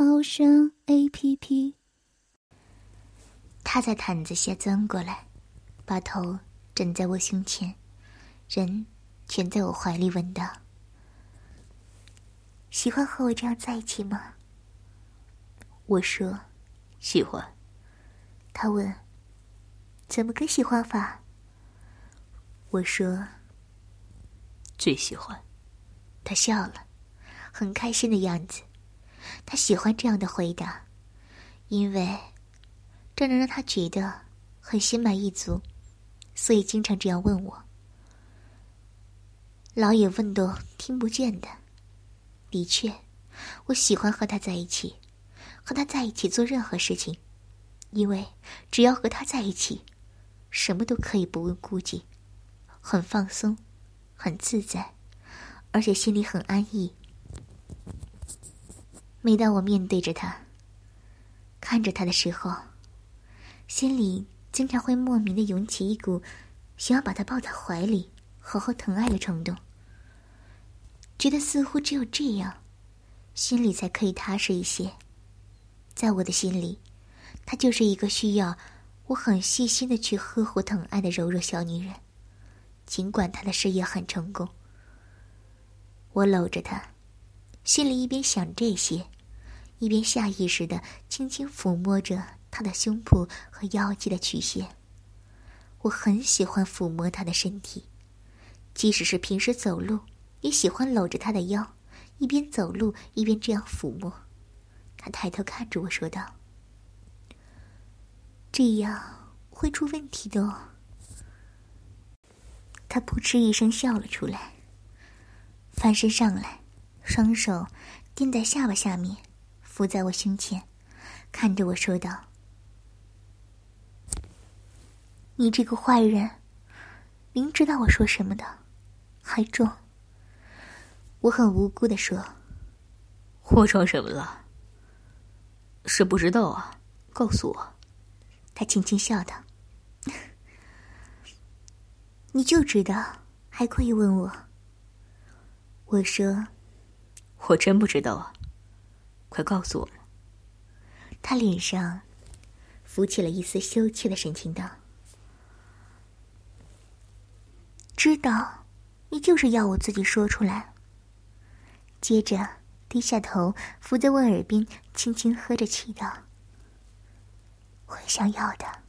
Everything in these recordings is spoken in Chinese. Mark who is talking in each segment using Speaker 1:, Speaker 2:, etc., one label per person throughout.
Speaker 1: 猫声 A P P。他在毯子下钻过来，把头枕在我胸前，人蜷在我怀里，问道：“喜欢和我这样在一起吗？”我说：“
Speaker 2: 喜欢。”
Speaker 1: 他问：“怎么个喜欢法？”我说：“
Speaker 2: 最喜欢。”
Speaker 1: 他笑了，很开心的样子。他喜欢这样的回答，因为这能让他觉得很心满意足，所以经常这样问我。老也问都听不见的。的确，我喜欢和他在一起，和他在一起做任何事情，因为只要和他在一起，什么都可以不问顾忌，很放松，很自在。而且心里很安逸。每当我面对着他，看着他的时候，心里经常会莫名的涌起一股想要把他抱在怀里，好好疼爱的冲动。觉得似乎只有这样，心里才可以踏实一些。在我的心里，她就是一个需要我很细心的去呵护疼爱的柔弱小女人。尽管她的事业很成功。我搂着她，心里一边想这些，一边下意识的轻轻抚摸着他的胸脯和腰际的曲线。我很喜欢抚摸他的身体，即使是平时走路，也喜欢搂着他的腰，一边走路一边这样抚摸。他抬头看着我说道：“这样会出问题的。”哦。”他扑哧一声笑了出来。翻身上来，双手垫在下巴下面，伏在我胸前，看着我说道：“你这个坏人，明知道我说什么的，还装。”我很无辜的说：“
Speaker 2: 我装什么了？是不知道啊，告诉我。”
Speaker 1: 他轻轻笑道：“你就知道，还故意问我。”我说：“
Speaker 2: 我真不知道啊，快告诉我。”
Speaker 1: 他脸上浮起了一丝羞怯的神情，道：“知道，你就是要我自己说出来。”接着低下头，伏在我耳边，轻轻呵着气道：“我想要的。”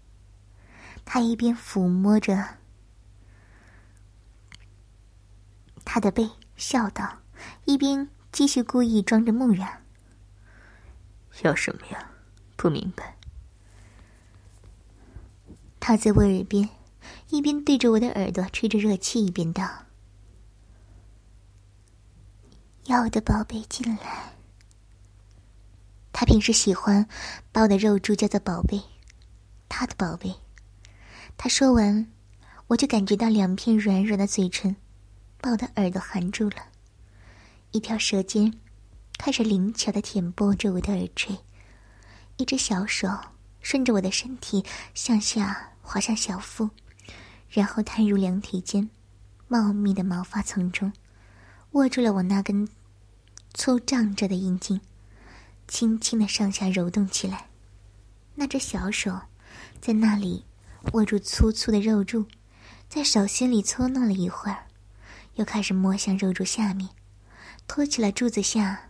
Speaker 1: 他一边抚摸着他的背。笑道，一边继续故意装着木然。
Speaker 2: 要什么呀？不明白。
Speaker 1: 他在我耳边，一边对着我的耳朵吹着热气，一边道：“要我的宝贝进来。”他平时喜欢把我的肉珠叫做宝贝，他的宝贝。他说完，我就感觉到两片软软的嘴唇。把我的耳朵含住了，一条舌尖开始灵巧的舔拨着我的耳垂，一只小手顺着我的身体向下滑向小腹，然后探入两腿间茂密的毛发丛中，握住了我那根粗胀着的阴茎，轻轻的上下揉动起来。那只小手在那里握住粗粗的肉柱，在手心里搓弄了一会儿。又开始摸向肉柱下面，托起了柱子下，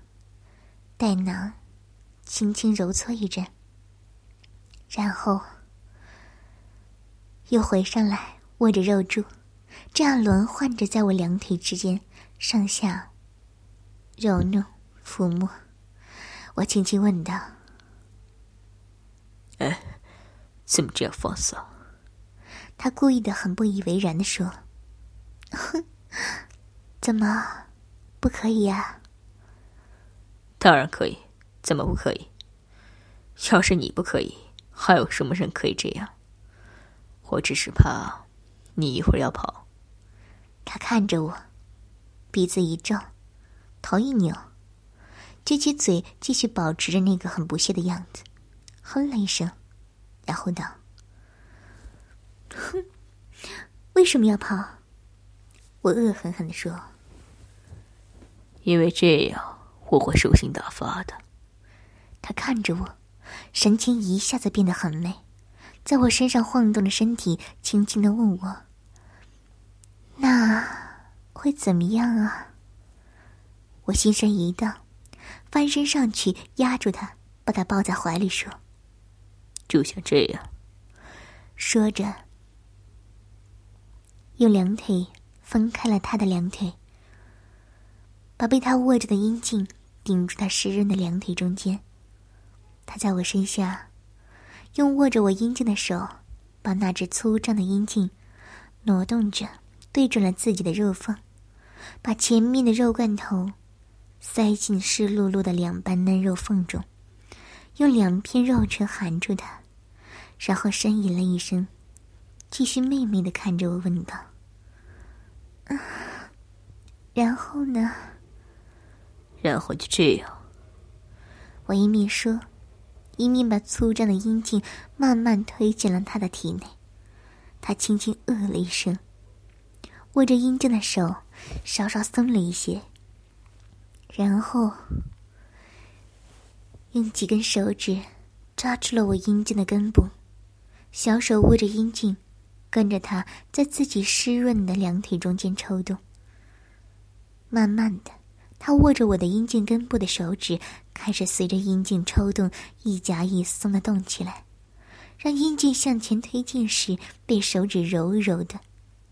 Speaker 1: 带囊，轻轻揉搓一阵，然后又回上来握着肉柱，这样轮换着在我两腿之间上下揉弄抚摸。我轻轻问道：“
Speaker 2: 哎，怎么这样放肆？”
Speaker 1: 他故意的很不以为然的说：“哼。”怎么，不可以呀？
Speaker 2: 当然可以，怎么不可以？要是你不可以，还有什么人可以这样？我只是怕你一会儿要跑。
Speaker 1: 他看着我，鼻子一皱，头一扭，撅起嘴，继续保持着那个很不屑的样子，哼了一声，然后道：“哼，为什么要跑？”我恶狠狠的说：“
Speaker 2: 因为这样我会兽性大发的。”
Speaker 1: 他看着我，神情一下子变得很美，在我身上晃动着身体，轻轻的问我。那会怎么样啊？我心神一荡，翻身上去压住他，把他抱在怀里说：“
Speaker 2: 就像这样。”
Speaker 1: 说着，用两腿分开了他的两腿，把被他握着的阴茎顶住他湿润的两腿中间。他在我身下，用握着我阴茎的手，把那只粗壮的阴茎挪动着。对准了自己的肉缝，把前面的肉罐头塞进湿漉漉的两瓣嫩肉缝中，用两片肉唇含住它，然后呻吟了一声，继续媚媚的看着我问道：“啊然后呢？”“
Speaker 2: 然后就这样。”
Speaker 1: 我一面说，一面把粗壮的阴茎慢慢推进了他的体内。他轻轻呃了一声。握着阴茎的手稍稍松了一些，然后用几根手指抓住了我阴茎的根部，小手握着阴茎，跟着他在自己湿润的两腿中间抽动。慢慢的，他握着我的阴茎根部的手指开始随着阴茎抽动一夹一松的动起来，让阴茎向前推进时被手指柔柔的。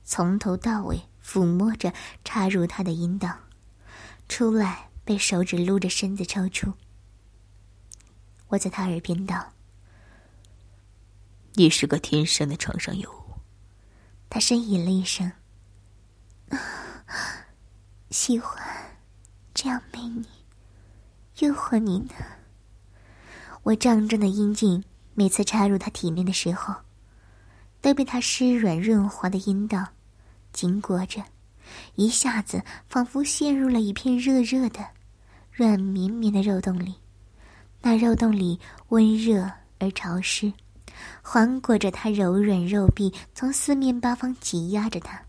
Speaker 1: 从头到尾抚摸着，插入他的阴道，出来被手指撸着身子抽出。我在他耳边道：“
Speaker 2: 你是个天生的床上尤物。”
Speaker 1: 他呻吟了一声：“ 喜欢这样美你，诱惑你呢。”我胀胀的阴茎每次插入他体内的时候，都被他湿软润滑的阴道。紧裹着，一下子仿佛陷入了一片热热的、软绵绵的肉洞里。那肉洞里温热而潮湿，环裹着他柔软肉壁，从四面八方挤压着他。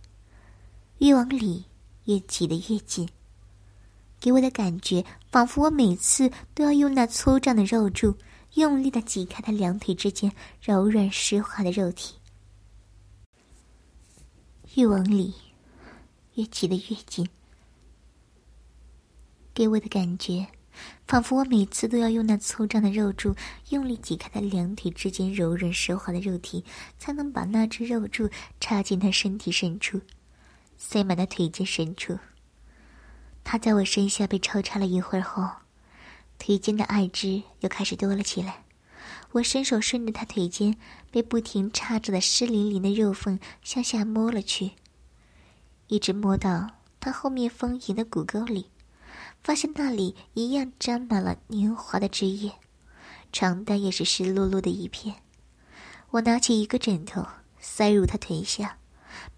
Speaker 1: 越往里，越挤得越紧，给我的感觉仿佛我每次都要用那粗壮的肉柱用力的挤开他两腿之间柔软湿滑的肉体。越往里，越挤得越紧，给我的感觉，仿佛我每次都要用那粗壮的肉柱用力挤开他两腿之间柔软湿滑的肉体，才能把那只肉柱插进他身体深处，塞满他腿间深处。他在我身下被抽插了一会儿后，腿间的爱汁又开始多了起来。我伸手顺着他腿间被不停插着的湿淋淋的肉缝向下摸了去，一直摸到他后面丰盈的骨沟里，发现那里一样沾满了年华的汁液，床单也是湿漉漉的一片。我拿起一个枕头塞入他腿下，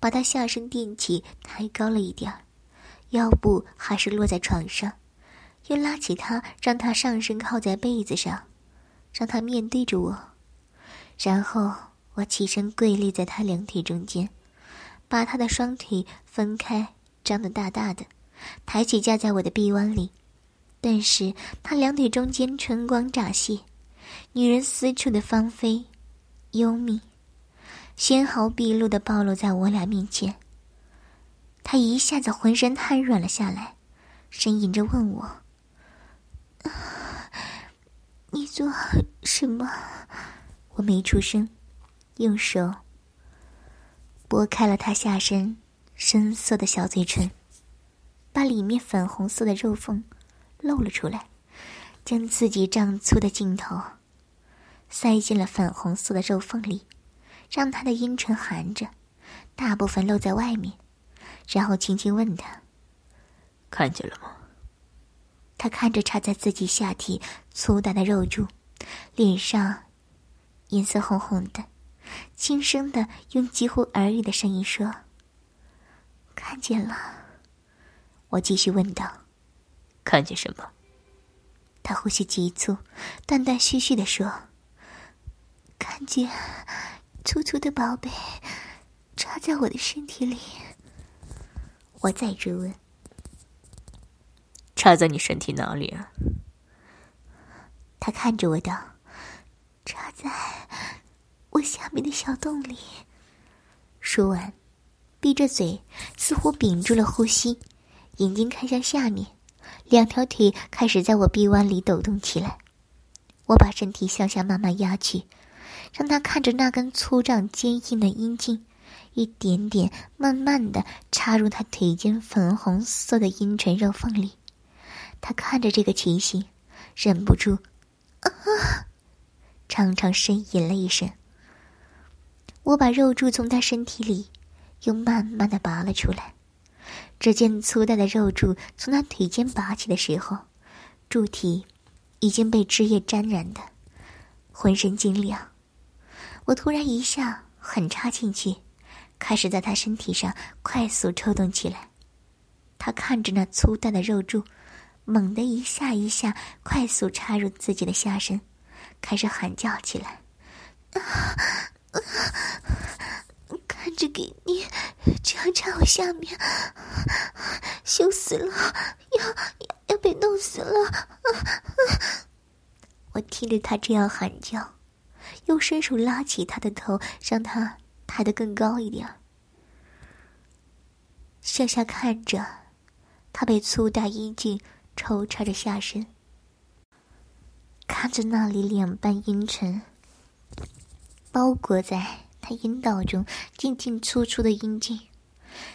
Speaker 1: 把他下身垫起，抬高了一点儿，腰部还是落在床上，又拉起他，让他上身靠在被子上。让他面对着我，然后我起身跪立在他两腿中间，把他的双腿分开，张得大大的，抬起架在我的臂弯里。顿时，他两腿中间春光乍泄，女人私处的芳菲、幽密、纤毫毕露的暴露在我俩面前。他一下子浑身瘫软了下来，呻吟着问我。你做什么？我没出声，用手拨开了他下身深色的小嘴唇，把里面粉红色的肉缝露了出来，将自己胀粗的镜头塞进了粉红色的肉缝里，让他的阴唇含着，大部分露在外面，然后轻轻问他：“
Speaker 2: 看见了吗？”
Speaker 1: 他看着插在自己下体粗大的肉柱，脸上颜色红红的，轻声的用几乎耳语的声音说：“看见了。”我继续问道：“
Speaker 2: 看见什么？”
Speaker 1: 他呼吸急促，断断续续的说：“看见粗粗的宝贝插在我的身体里。”我再追问：“
Speaker 2: 插在你身体哪里啊？”
Speaker 1: 他看着我道：“插在我下面的小洞里。”说完，闭着嘴，似乎屏住了呼吸，眼睛看向下面。两条腿开始在我臂弯里抖动起来，我把身体向下慢慢压去，让他看着那根粗壮坚硬的阴茎，一点点慢慢的插入他腿间粉红色的阴唇肉缝里。他看着这个情形，忍不住，啊，长长呻吟了一声。我把肉柱从他身体里又慢慢的拔了出来。只见粗大的肉柱从他腿间拔起的时候，柱体已经被汁液沾染的，浑身晶亮。我突然一下狠插进去，开始在他身体上快速抽动起来。他看着那粗大的肉柱，猛地一下一下快速插入自己的下身，开始喊叫起来。啊啊看着给你这样插我下面，羞死了，要要要被弄死了！啊啊我听着他这样喊叫，又伸手拉起他的头，让他抬得更高一点。向下看着，他被粗大阴茎抽插着下身，看着那里两半阴唇包裹在。他阴道中进进出出的阴茎，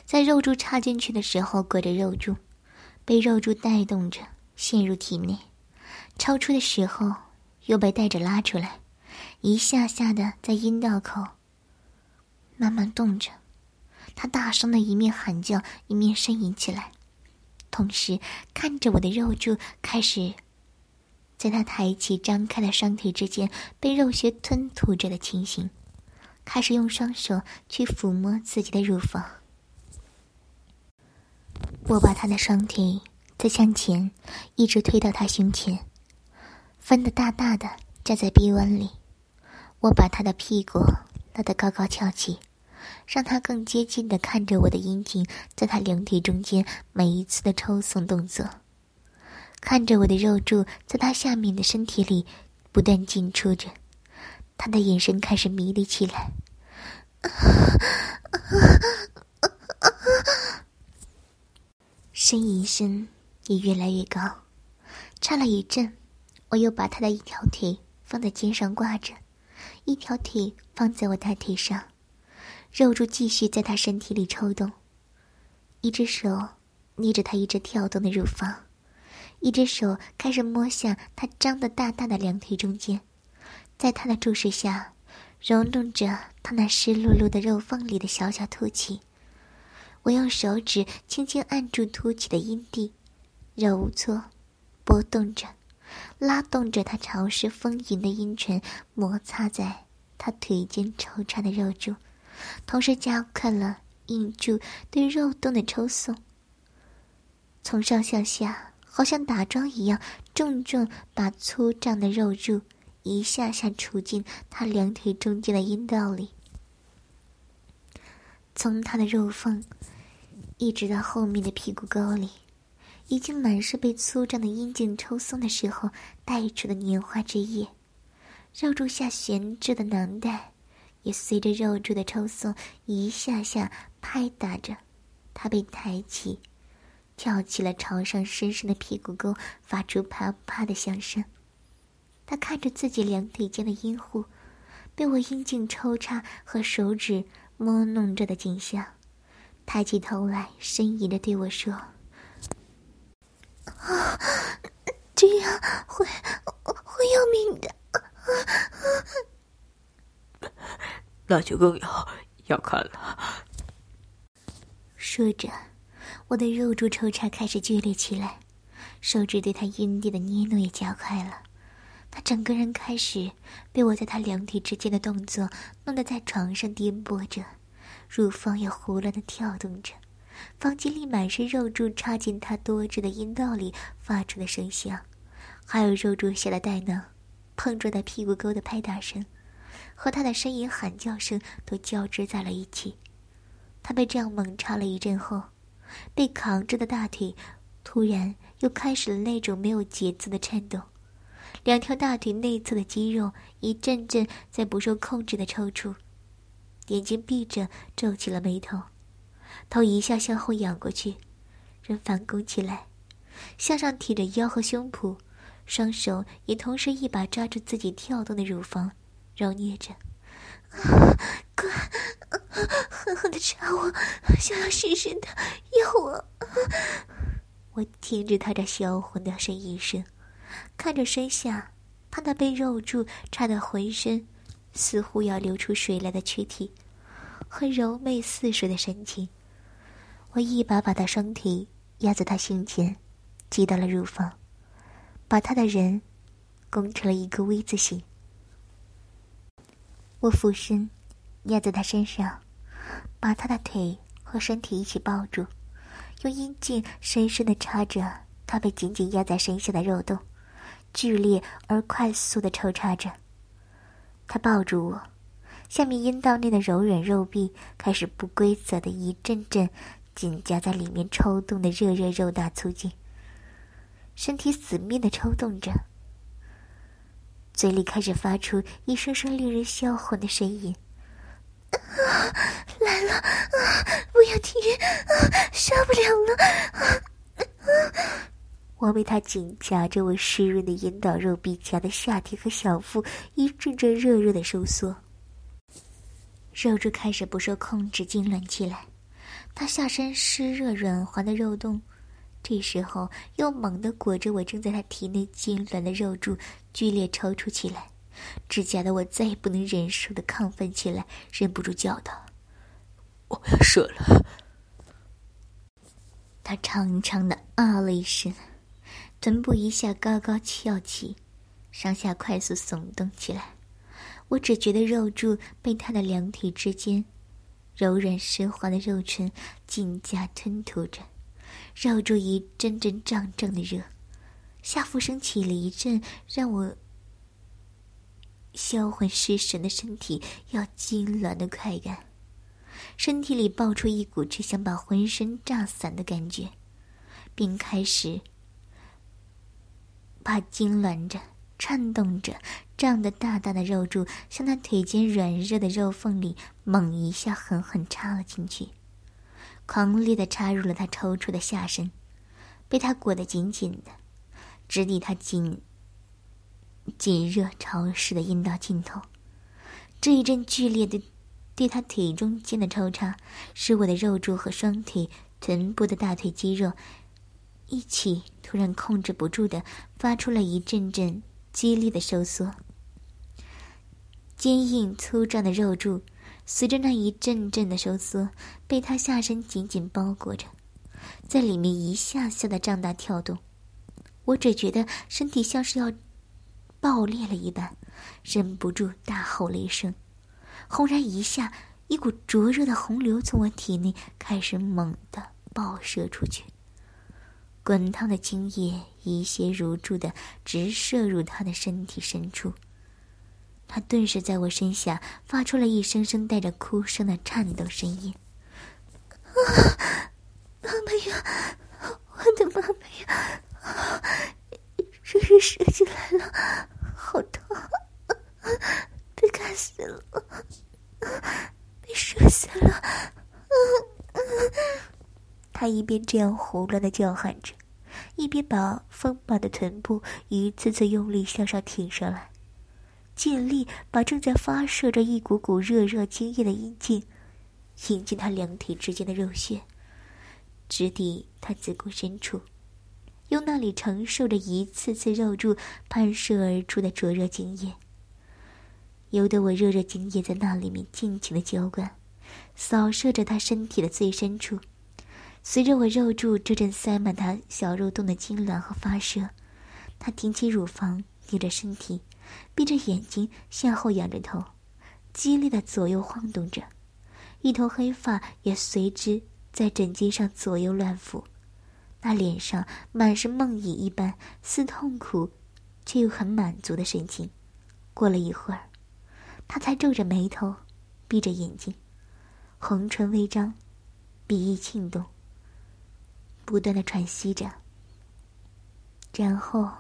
Speaker 1: 在肉柱插进去的时候裹着肉柱，被肉柱带动着陷入体内；超出的时候又被带着拉出来，一下下的在阴道口慢慢动着。他大声的一面喊叫，一面呻吟起来，同时看着我的肉柱开始在他抬起、张开的双腿之间被肉穴吞吐着的情形。开始用双手去抚摸自己的乳房，我把他的双腿再向前，一直推到他胸前，分得大大的站在臂弯里。我把他的屁股他的高高翘起，让他更接近的看着我的阴茎在他两腿中间每一次的抽送动作，看着我的肉柱在他下面的身体里不断进出着。他的眼神开始迷离起来，呻吟声也越来越高。差了一阵，我又把他的一条腿放在肩上挂着，一条腿放在我大腿上，肉柱继续在他身体里抽动。一只手捏着他一直跳动的乳房，一只手开始摸向他张得大大的两腿中间。在他的注视下，揉弄着他那湿漉漉的肉缝里的小小凸起。我用手指轻轻按住凸起的阴蒂，揉搓、拨动着，拉动着他潮湿丰盈的阴唇，摩擦在他腿间抽插的肉柱，同时加快了阴柱对肉洞的抽送。从上向下，好像打桩一样，重重把粗胀的肉柱。一下下杵进他两腿中间的阴道里，从他的肉缝一直到后面的屁股沟里，已经满是被粗壮的阴茎抽松的时候带出的年华之液。肉柱下悬着的囊袋，也随着肉柱的抽松一下下拍打着，他被抬起，跳起了朝上深深的屁股沟，发出啪啪的响声。他看着自己两腿间的阴户，被我阴茎抽插和手指摸弄着的景象，抬起头来，呻吟的对我说：“啊，这样会会要命的。”
Speaker 2: 那就更要要看了。
Speaker 1: 说着，我的肉柱抽插开始剧烈起来，手指对他阴蒂的捏弄也加快了。他整个人开始被我在他两体之间的动作弄得在床上颠簸着，乳房也胡乱的跳动着，房间里满是肉柱插进他多汁的阴道里发出的声响，还有肉柱下的带囊碰撞在屁股沟的拍打声，和他的呻吟喊叫声都交织在了一起。他被这样猛插了一阵后，被扛着的大腿突然又开始了那种没有节奏的颤动。两条大腿内侧的肌肉一阵阵在不受控制的抽搐，眼睛闭着，皱起了眉头，头一下向后仰过去，人反弓起来，向上提着腰和胸脯，双手也同时一把抓住自己跳动的乳房，揉捏着，啊 快，狠狠的插我，想要深深的，要我。我听着他这销魂的呻吟声。看着身下，他那被肉柱插得浑身似乎要流出水来的躯体，和柔媚似水的神情，我一把把他双腿压在他胸前，挤到了乳房，把他的人拱成了一个 V 字形。我俯身压在他身上，把他的腿和身体一起抱住，用阴茎深深的插着他被紧紧压在身下的肉洞。剧烈而快速的抽插着，他抱住我，下面阴道内的柔软肉壁开始不规则的一阵阵紧夹在里面抽动的热热肉大粗劲，身体死命的抽动着，嘴里开始发出一声声令人销魂的呻吟：“来了啊，不要停啊，受不了了！”我被他紧夹着我湿润的阴道肉壁夹的下体和小腹一阵阵热热的收缩，肉柱开始不受控制痉挛起来，他下身湿热软滑的肉洞，这时候又猛地裹着我正在他体内痉挛的肉柱，剧烈抽搐起来，只夹得我再也不能忍受的亢奋起来，忍不住叫道：“
Speaker 2: 我要射了！”
Speaker 1: 他长长的啊了一声。臀部一下高高翘起，上下快速耸动起来。我只觉得肉柱被他的两体之间柔软湿滑的肉唇紧夹吞吐着，绕住一阵阵胀胀的热，下腹升起了一阵让我销魂失神的身体要痉挛的快感，身体里爆出一股只想把浑身炸散的感觉，并开始。把痉挛着、颤动着、胀得大大的肉柱向他腿间软热的肉缝里猛一下狠狠插了进去，狂烈的插入了他抽搐的下身，被他裹得紧紧的，直抵他紧、紧热潮湿的阴道尽头。这一阵剧烈的对他腿中间的抽插，使我的肉柱和双腿、臀部的大腿肌肉。一起突然控制不住的发出了一阵阵激烈的收缩，坚硬粗壮的肉柱随着那一阵阵的收缩，被他下身紧紧包裹着，在里面一下下的胀大跳动。我只觉得身体像是要爆裂了一般，忍不住大吼了一声。轰然一下，一股灼热的洪流从我体内开始猛地爆射出去。滚烫的精液一泻如注的直射入他的身体深处，他顿时在我身下发出了一声声带着哭声的颤抖声音：“啊，妈妈呀，我的妈妈呀，这是射进来了，好痛，被干死了，被射死了。”他一边这样胡乱的叫喊着，一边把丰满的臀部一次次用力向上挺上来，尽力把正在发射着一股股热热精液的阴茎引进他两腿之间的肉穴，直抵他子宫深处，用那里承受着一次次肉柱喷射而出的灼热精液，由得我热热精液在那里面尽情的浇灌，扫射着他身体的最深处。随着我肉柱这阵塞满他小肉洞的痉挛和发射，他挺起乳房，扭着身体，闭着眼睛，向后仰着头，激烈的左右晃动着，一头黑发也随之在枕巾上左右乱拂。那脸上满是梦呓一般，似痛苦，却又很满足的神情。过了一会儿，他才皱着眉头，闭着眼睛，红唇微张，鼻翼轻动，不断的喘息着。然后，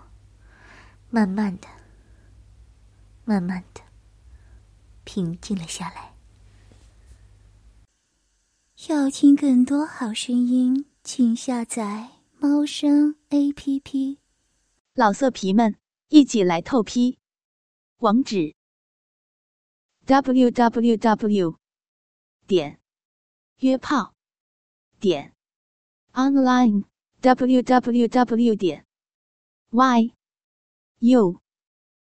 Speaker 1: 慢慢的、慢慢的平静了下来。
Speaker 3: 要听更多好声音，请下载。猫声 A P P，
Speaker 4: 老色皮们一起来透批，网址：w w w 点约炮点 online w w w 点 y u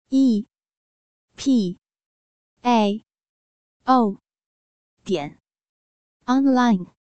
Speaker 4: e p a o 点 online。